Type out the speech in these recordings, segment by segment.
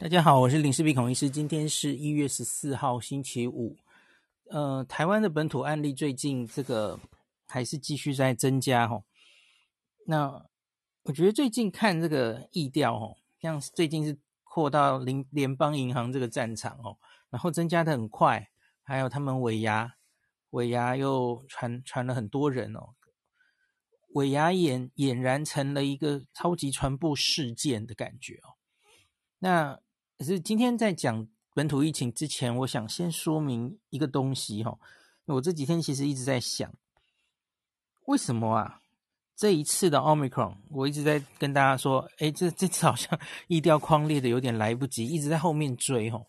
大家好，我是林氏璧孔医师。今天是一月十四号，星期五。呃，台湾的本土案例最近这个还是继续在增加哈。那我觉得最近看这个疫调哦，像最近是扩到联联邦银行这个战场哦，然后增加的很快，还有他们尾牙，尾牙又传传了很多人哦，尾牙俨俨然成了一个超级传播事件的感觉哦。那可是今天在讲本土疫情之前，我想先说明一个东西哈。我这几天其实一直在想，为什么啊？这一次的 Omicron，我一直在跟大家说，诶，这这次好像 疫调框列的有点来不及，一直在后面追哦。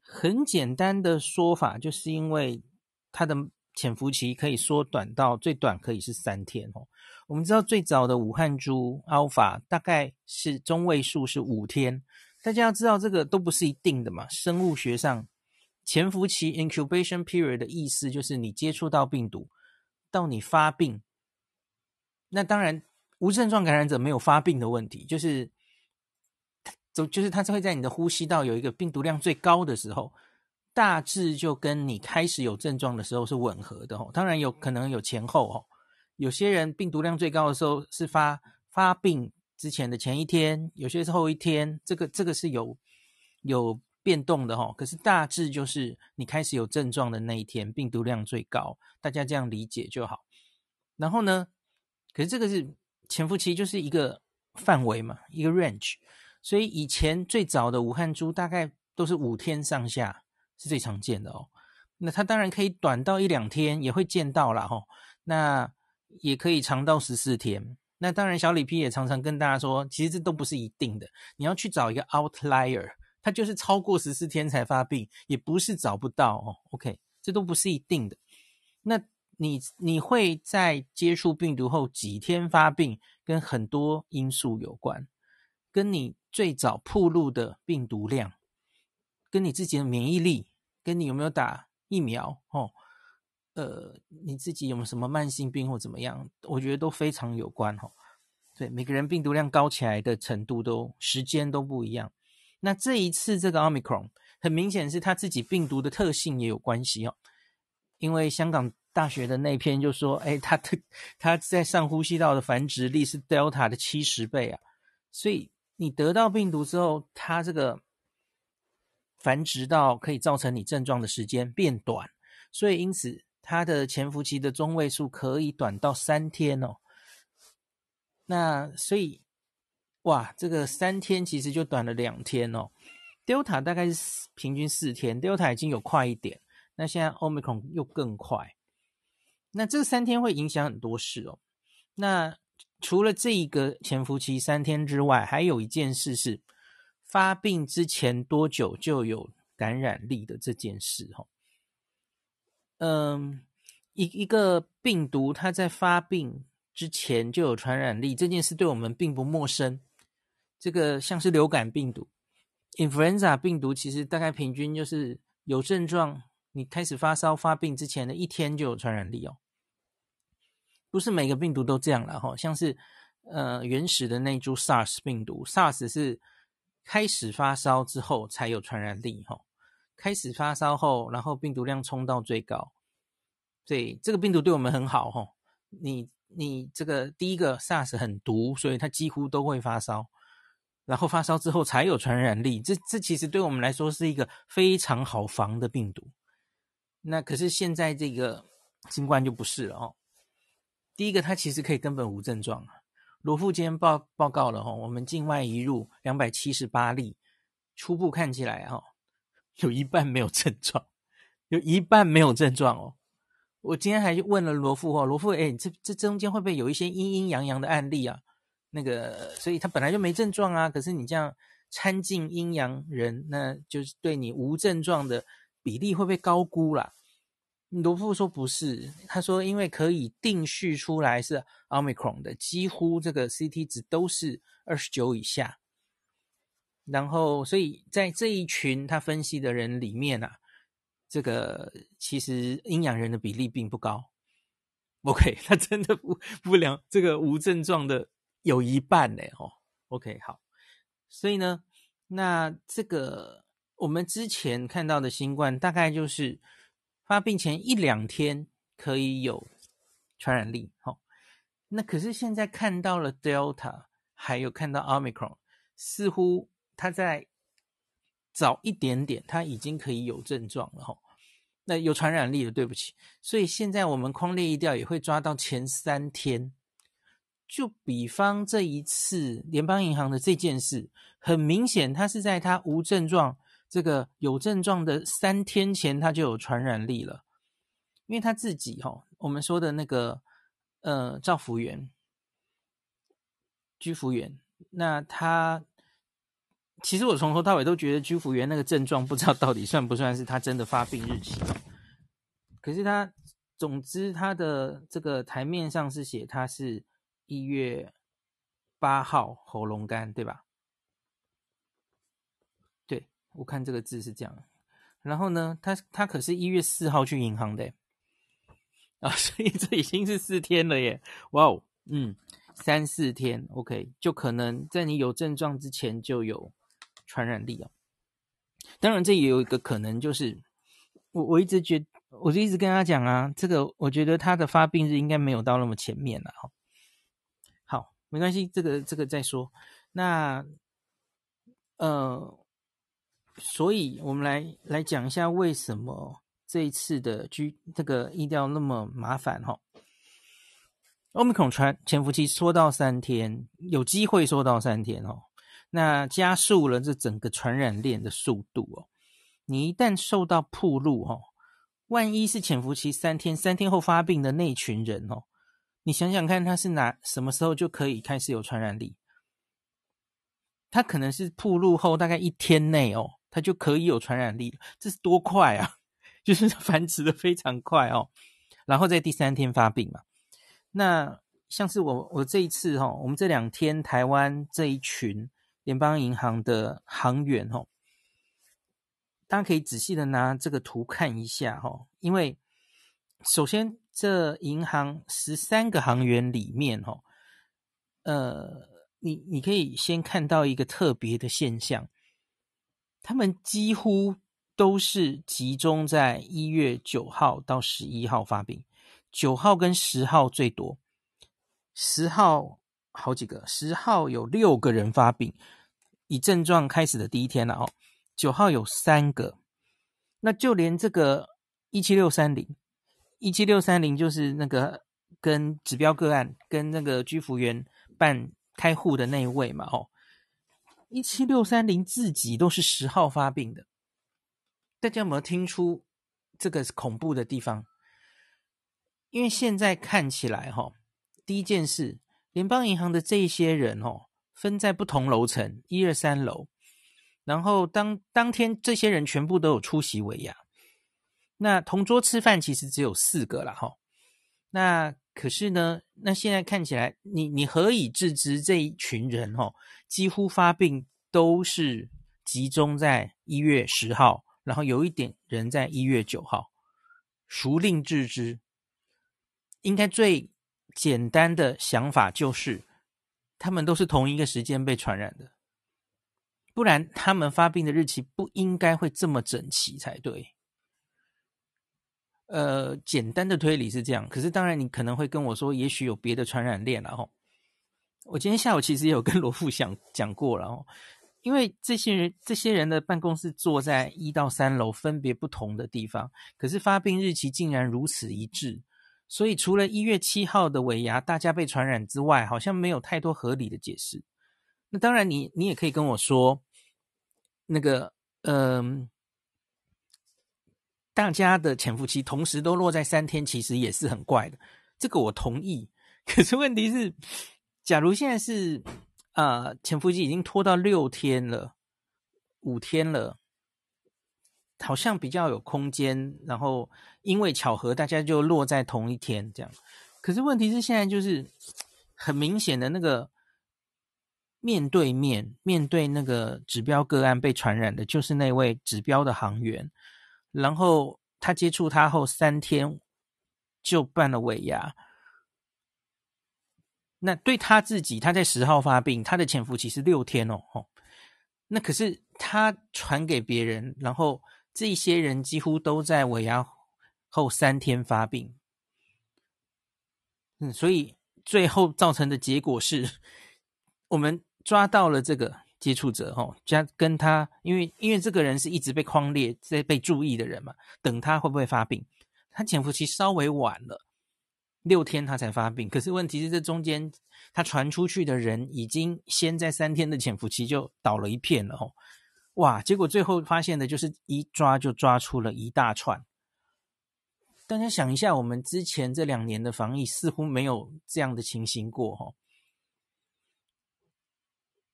很简单的说法，就是因为它的潜伏期可以缩短到最短可以是三天哦。我们知道最早的武汉株 Alpha 大概是中位数是五天。大家要知道，这个都不是一定的嘛。生物学上，潜伏期 （incubation period） 的意思就是你接触到病毒，到你发病。那当然，无症状感染者没有发病的问题，就是，就就是它会在你的呼吸道有一个病毒量最高的时候，大致就跟你开始有症状的时候是吻合的哦。当然有可能有前后哦，有些人病毒量最高的时候是发发病。之前的前一天，有些是后一天，这个这个是有有变动的哈。可是大致就是你开始有症状的那一天，病毒量最高，大家这样理解就好。然后呢，可是这个是潜伏期，就是一个范围嘛，一个 range。所以以前最早的武汉株大概都是五天上下是最常见的哦。那它当然可以短到一两天，也会见到啦哈。那也可以长到十四天。那当然，小李 P 也常常跟大家说，其实这都不是一定的。你要去找一个 outlier，它就是超过十四天才发病，也不是找不到哦。OK，这都不是一定的。那你你会在接触病毒后几天发病，跟很多因素有关，跟你最早暴露的病毒量，跟你自己的免疫力，跟你有没有打疫苗哦。呃，你自己有没有什么慢性病或怎么样？我觉得都非常有关哈。对，每个人病毒量高起来的程度都时间都不一样。那这一次这个 Omicron 很明显是他自己病毒的特性也有关系哦。因为香港大学的那篇就说，哎，他的他在上呼吸道的繁殖力是 Delta 的七十倍啊。所以你得到病毒之后，它这个繁殖到可以造成你症状的时间变短，所以因此。它的潜伏期的中位数可以短到三天哦，那所以哇，这个三天其实就短了两天哦。Delta 大概是平均四天，Delta 已经有快一点，那现在 Omicron 又更快。那这三天会影响很多事哦。那除了这一个潜伏期三天之外，还有一件事是发病之前多久就有感染力的这件事哦。嗯，一一个病毒，它在发病之前就有传染力，这件事对我们并不陌生。这个像是流感病毒，influenza 病毒，其实大概平均就是有症状，你开始发烧发病之前的一天就有传染力哦。不是每个病毒都这样了哈，像是呃原始的那株 SARS 病毒，SARS 是开始发烧之后才有传染力哈。开始发烧后，然后病毒量冲到最高，所以这个病毒对我们很好哦。你你这个第一个 SARS 很毒，所以它几乎都会发烧，然后发烧之后才有传染力。这这其实对我们来说是一个非常好防的病毒。那可是现在这个新冠就不是了哦。第一个它其实可以根本无症状啊。罗富坚报报告了吼，我们境外移入两百七十八例，初步看起来哈。有一半没有症状，有一半没有症状哦。我今天还问了罗富哦，罗富，哎，这这中间会不会有一些阴阴阳阳的案例啊？那个，所以他本来就没症状啊，可是你这样掺进阴阳人，那就是对你无症状的比例会不会高估啦？罗富说不是，他说因为可以定序出来是 Omicron 的，几乎这个 CT 值都是二十九以下。然后，所以在这一群他分析的人里面啊，这个其实阴阳人的比例并不高。OK，他真的不不良这个无症状的有一半呢。哦，OK，好。所以呢，那这个我们之前看到的新冠，大概就是发病前一两天可以有传染力。哦，那可是现在看到了 Delta，还有看到 Omicron，似乎他在早一点点，他已经可以有症状了。哈，那有传染力了，对不起。所以现在我们匡列一调也会抓到前三天。就比方这一次联邦银行的这件事，很明显，他是在他无症状、这个有症状的三天前，他就有传染力了。因为他自己哈、哦，我们说的那个呃，赵福源、居福源，那他其实我从头到尾都觉得居福源那个症状，不知道到底算不算是他真的发病日期。可是他，总之他的这个台面上是写他是。一月八号喉咙干，对吧？对，我看这个字是这样。然后呢，他他可是一月四号去银行的啊，所以这已经是四天了耶！哇哦，嗯，三四天，OK，就可能在你有症状之前就有传染力哦。当然，这也有一个可能，就是我我一直觉，我就一直跟他讲啊，这个我觉得他的发病日应该没有到那么前面了哈。没关系，这个这个再说。那呃，所以我们来来讲一下为什么这一次的居这个疫调那么麻烦哈。Omicron 传潜伏期缩到三天，有机会缩到三天哦。那加速了这整个传染链的速度哦。你一旦受到曝露哦，万一是潜伏期三天，三天后发病的那群人哦。你想想看，他是哪什么时候就可以开始有传染力？他可能是暴露后大概一天内哦，他就可以有传染力，这是多快啊！就是繁殖的非常快哦，然后在第三天发病嘛。那像是我我这一次哦，我们这两天台湾这一群联邦银行的行员哦，大家可以仔细的拿这个图看一下哦，因为首先。这银行十三个行员里面，哦，呃，你你可以先看到一个特别的现象，他们几乎都是集中在一月九号到十一号发病，九号跟十号最多，十号好几个，十号有六个人发病，以症状开始的第一天了哦，九号有三个，那就连这个一七六三零。一七六三零就是那个跟指标个案跟那个居服员办开户的那一位嘛，哦，一七六三零自己都是十号发病的，大家有没有听出这个恐怖的地方？因为现在看起来，哈，第一件事，联邦银行的这一些人，哦，分在不同楼层，一二三楼，然后当当天这些人全部都有出席尾牙。那同桌吃饭其实只有四个了哈，那可是呢，那现在看起来，你你何以致知这一群人哈，几乎发病都是集中在一月十号，然后有一点人在一月九号，孰令致之？应该最简单的想法就是，他们都是同一个时间被传染的，不然他们发病的日期不应该会这么整齐才对。呃，简单的推理是这样，可是当然你可能会跟我说，也许有别的传染链了哈。我今天下午其实也有跟罗富想讲过了哦，因为这些人这些人的办公室坐在一到三楼，分别不同的地方，可是发病日期竟然如此一致，所以除了一月七号的尾牙大家被传染之外，好像没有太多合理的解释。那当然你，你也可以跟我说，那个嗯。大家的潜伏期同时都落在三天，其实也是很怪的。这个我同意。可是问题是，假如现在是啊，潜伏期已经拖到六天了，五天了，好像比较有空间。然后因为巧合，大家就落在同一天这样。可是问题是，现在就是很明显的那个面对面面对那个指标个案被传染的，就是那位指标的行员。然后他接触他后三天就办了尾牙，那对他自己，他在十号发病，他的潜伏期是六天哦，那可是他传给别人，然后这些人几乎都在尾牙后三天发病。嗯，所以最后造成的结果是，我们抓到了这个接触者，吼，加跟他，因为因为这个人是一直被框列在被注意的人嘛，等他会不会发病？他潜伏期稍微晚了六天，他才发病。可是问题是，这中间他传出去的人已经先在三天的潜伏期就倒了一片了，吼，哇！结果最后发现的就是一抓就抓出了一大串。大家想一下，我们之前这两年的防疫似乎没有这样的情形过，哈。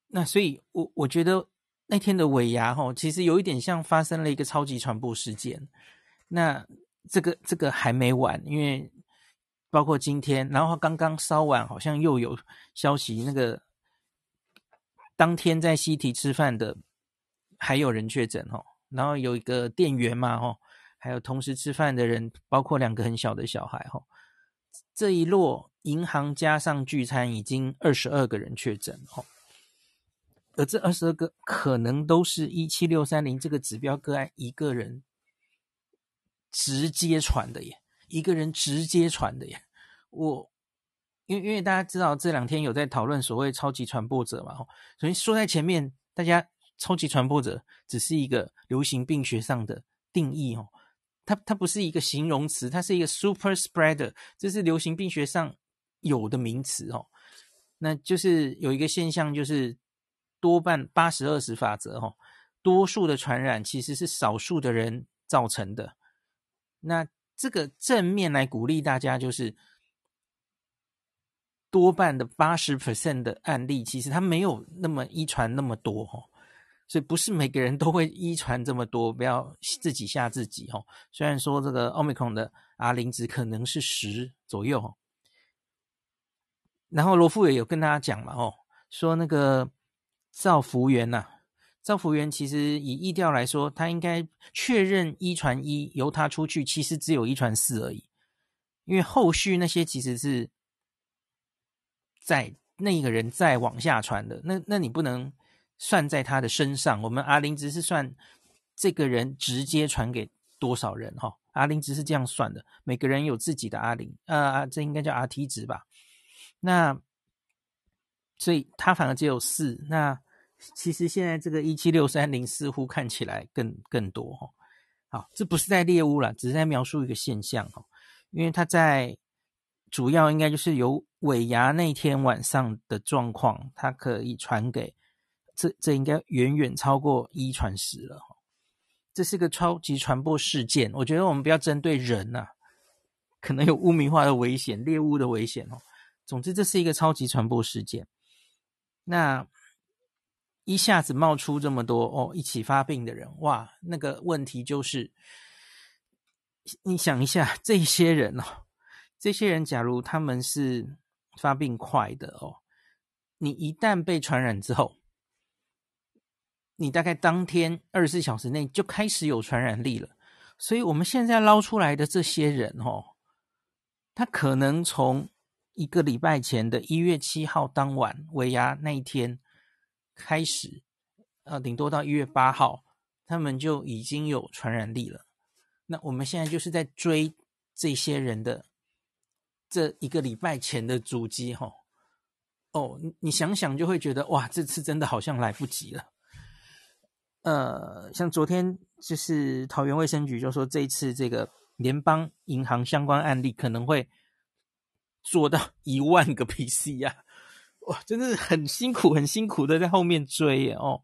那所以我，我觉得那天的尾牙，哈，其实有一点像发生了一个超级传播事件。那这个这个还没完，因为包括今天，然后刚刚稍晚，好像又有消息，那个当天在西提吃饭的还有人确诊，哈，然后有一个店员嘛，哈。还有同时吃饭的人，包括两个很小的小孩，哈，这一落银行加上聚餐，已经二十二个人确诊，哈，而这二十二个可能都是一七六三零这个指标个案一个人直接传的耶，一个人直接传的耶。我因为因为大家知道这两天有在讨论所谓超级传播者嘛，哈，所以说在前面，大家超级传播者只是一个流行病学上的定义，哦。它它不是一个形容词，它是一个 super spreader，这是流行病学上有的名词哦。那就是有一个现象，就是多半八十二十法则哦，多数的传染其实是少数的人造成的。那这个正面来鼓励大家，就是多半的八十 percent 的案例，其实它没有那么遗传那么多哦。所以不是每个人都会遗传这么多，不要自己吓自己哦。虽然说这个奥密克戎的 R 零值可能是十左右哦，然后罗富也有跟大家讲嘛哦，说那个赵福源呐，赵福源其实以疫调来说，他应该确认一传一由他出去，其实只有一传四而已，因为后续那些其实是在那一个人再往下传的，那那你不能。算在他的身上，我们 R 零值是算这个人直接传给多少人哈？R 零值是这样算的，每个人有自己的 R 零，呃，这应该叫 RT 值吧？那所以他反而只有四。那其实现在这个一七六三零似乎看起来更更多哈。好，这不是在猎物啦，只是在描述一个现象哈。因为他在主要应该就是有尾牙那天晚上的状况，它可以传给。这这应该远远超过一传十了，这是个超级传播事件。我觉得我们不要针对人呐、啊，可能有污名化的危险、猎物的危险哦。总之，这是一个超级传播事件。那一下子冒出这么多哦，一起发病的人，哇，那个问题就是，你想一下，这些人哦，这些人假如他们是发病快的哦，你一旦被传染之后。你大概当天二十四小时内就开始有传染力了，所以我们现在捞出来的这些人哦，他可能从一个礼拜前的一月七号当晚尾牙那一天开始，呃，顶多到一月八号，他们就已经有传染力了。那我们现在就是在追这些人的这一个礼拜前的足迹，哈，哦，你想想就会觉得哇，这次真的好像来不及了。呃，像昨天就是桃园卫生局就说，这一次这个联邦银行相关案例可能会做到一万个 PC 啊哇，真的是很辛苦，很辛苦的在后面追耶哦。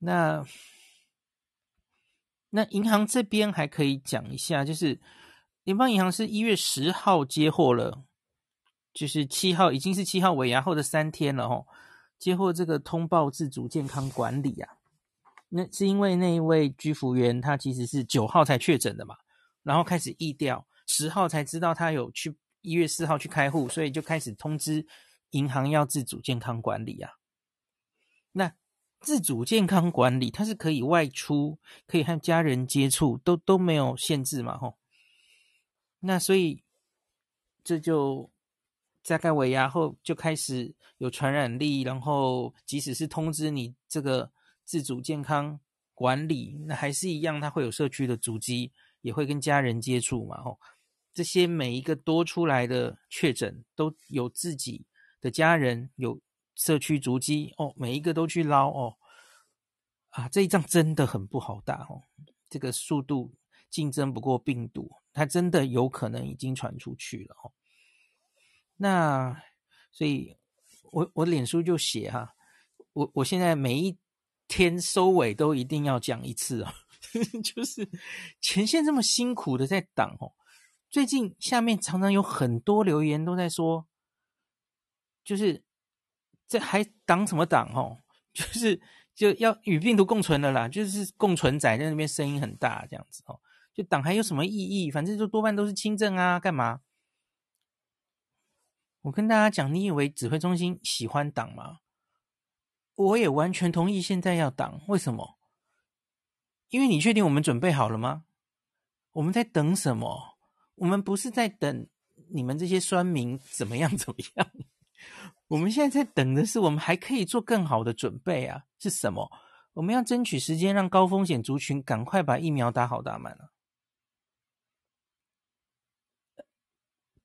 那那银行这边还可以讲一下，就是联邦银行是一月十号接获了，就是七号已经是七号尾牙后的三天了哦，接获这个通报自主健康管理啊。那是因为那一位居服员他其实是九号才确诊的嘛，然后开始疫调，十号才知道他有去一月四号去开户，所以就开始通知银行要自主健康管理啊。那自主健康管理它是可以外出，可以和家人接触，都都没有限制嘛，吼。那所以这就大概尾牙后就开始有传染力，然后即使是通知你这个。自主健康管理，那还是一样，他会有社区的足迹，也会跟家人接触嘛。哦，这些每一个多出来的确诊，都有自己的家人有社区足迹哦，每一个都去捞哦。啊，这一仗真的很不好打哦，这个速度竞争不过病毒，它真的有可能已经传出去了哦。那所以。我我脸书就写哈，我我现在每一天收尾都一定要讲一次哦，就是前线这么辛苦的在挡哦，最近下面常常有很多留言都在说，就是这还挡什么挡哦，就是就要与病毒共存了啦，就是共存仔在那边声音很大这样子哦，就挡还有什么意义？反正就多半都是轻症啊，干嘛？我跟大家讲，你以为指挥中心喜欢挡吗？我也完全同意，现在要挡。为什么？因为你确定我们准备好了吗？我们在等什么？我们不是在等你们这些酸民怎么样 怎么样。我们现在在等的是，我们还可以做更好的准备啊！是什么？我们要争取时间，让高风险族群赶快把疫苗打好打满了。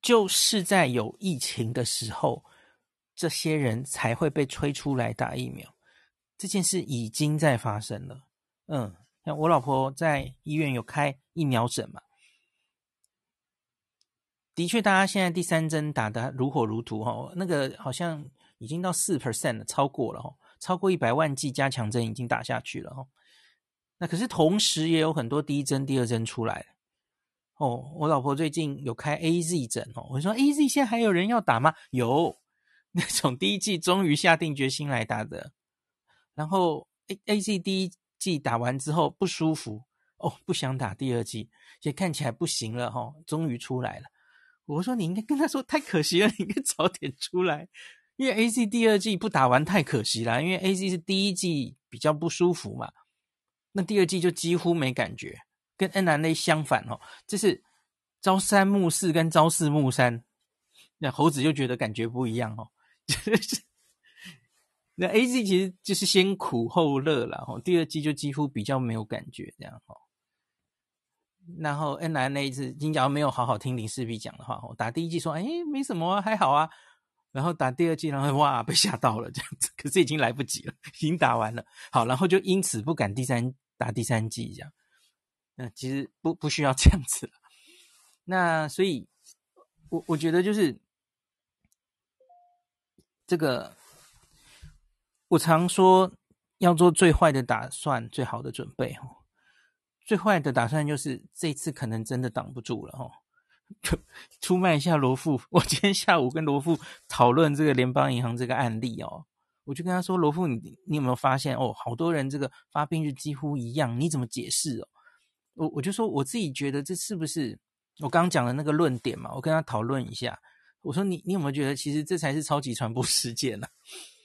就是在有疫情的时候，这些人才会被催出来打疫苗。这件事已经在发生了。嗯，像我老婆在医院有开疫苗诊嘛，的确，大家现在第三针打得如火如荼哈，那个好像已经到四 percent 了，超过了哈，超过一百万剂加强针已经打下去了哈。那可是同时也有很多第一针、第二针出来。哦，我老婆最近有开 AZ 诊哦，我说 AZ 现在还有人要打吗？有，那种第一季终于下定决心来打的，然后 A A Z 第一季打完之后不舒服哦，不想打第二剂，现在看起来不行了哈、哦，终于出来了。我说你应该跟他说太可惜了，你应该早点出来，因为 AZ 第二季不打完太可惜了，因为 AZ 是第一季比较不舒服嘛，那第二季就几乎没感觉。跟 mRNA 相反哦，这是朝三暮四跟朝四暮三，那猴子就觉得感觉不一样哦。那 AZ 其实就是先苦后乐了哦，第二季就几乎比较没有感觉这样哦。然后 mRNA 是，你假如没有好好听林氏璧讲的话，我打第一季说哎没什么啊，还好啊，然后打第二季然后哇被吓到了这样子，可是已经来不及了，已经打完了。好，然后就因此不敢第三打第三季这样。那其实不不需要这样子了。那所以，我我觉得就是这个，我常说要做最坏的打算，最好的准备。哦，最坏的打算就是这次可能真的挡不住了。哦，出卖一下罗富。我今天下午跟罗富讨论这个联邦银行这个案例哦，我就跟他说：“罗富，你你有没有发现哦？好多人这个发病日几乎一样，你怎么解释哦？”我我就说我自己觉得这是不是我刚讲的那个论点嘛？我跟他讨论一下。我说你你有没有觉得其实这才是超级传播事件呢？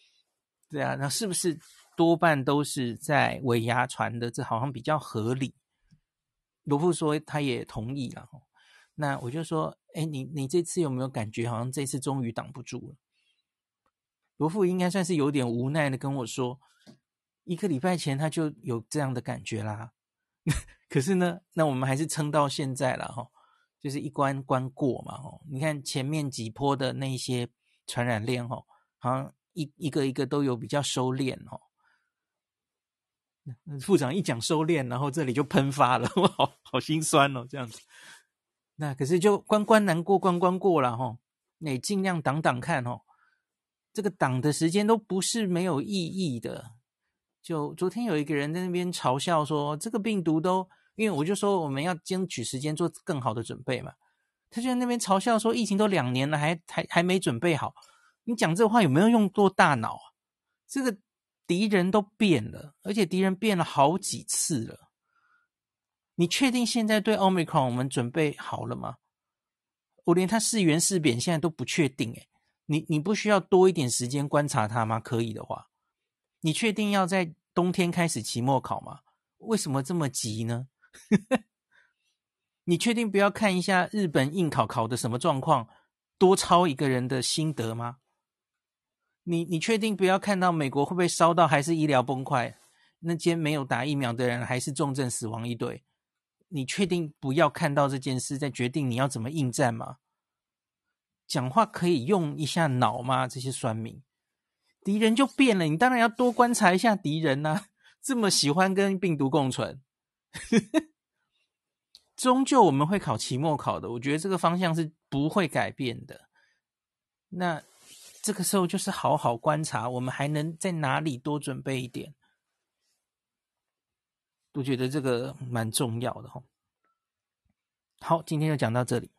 对啊，那是不是多半都是在尾牙传的？这好像比较合理。罗富说他也同意了。那我就说，哎，你你这次有没有感觉好像这次终于挡不住了？罗富应该算是有点无奈的跟我说，一个礼拜前他就有这样的感觉啦。可是呢，那我们还是撑到现在了哈，就是一关关过嘛哈。你看前面几波的那些传染链哈，好像一一个一个都有比较收敛哈。副长一讲收敛，然后这里就喷发了，我好好心酸哦，这样子。那可是就关关难过关关过了哈，那也尽量挡挡看哦。这个挡的时间都不是没有意义的。就昨天有一个人在那边嘲笑说，这个病毒都。因为我就说我们要争取时间做更好的准备嘛，他就在那边嘲笑说疫情都两年了还还还没准备好，你讲这话有没有用过大脑啊？这个敌人都变了，而且敌人变了好几次了。你确定现在对 Omicron 我们准备好了吗？我连它是圆是扁现在都不确定诶，你你不需要多一点时间观察它吗？可以的话，你确定要在冬天开始期末考吗？为什么这么急呢？你确定不要看一下日本应考考的什么状况，多抄一个人的心得吗？你你确定不要看到美国会被烧到还是医疗崩溃？那间没有打疫苗的人还是重症死亡一堆，你确定不要看到这件事再决定你要怎么应战吗？讲话可以用一下脑吗？这些酸民，敌人就变了，你当然要多观察一下敌人呐。这么喜欢跟病毒共存，终究我们会考期末考的，我觉得这个方向是不会改变的。那这个时候就是好好观察，我们还能在哪里多准备一点？我觉得这个蛮重要的哈。好，今天就讲到这里。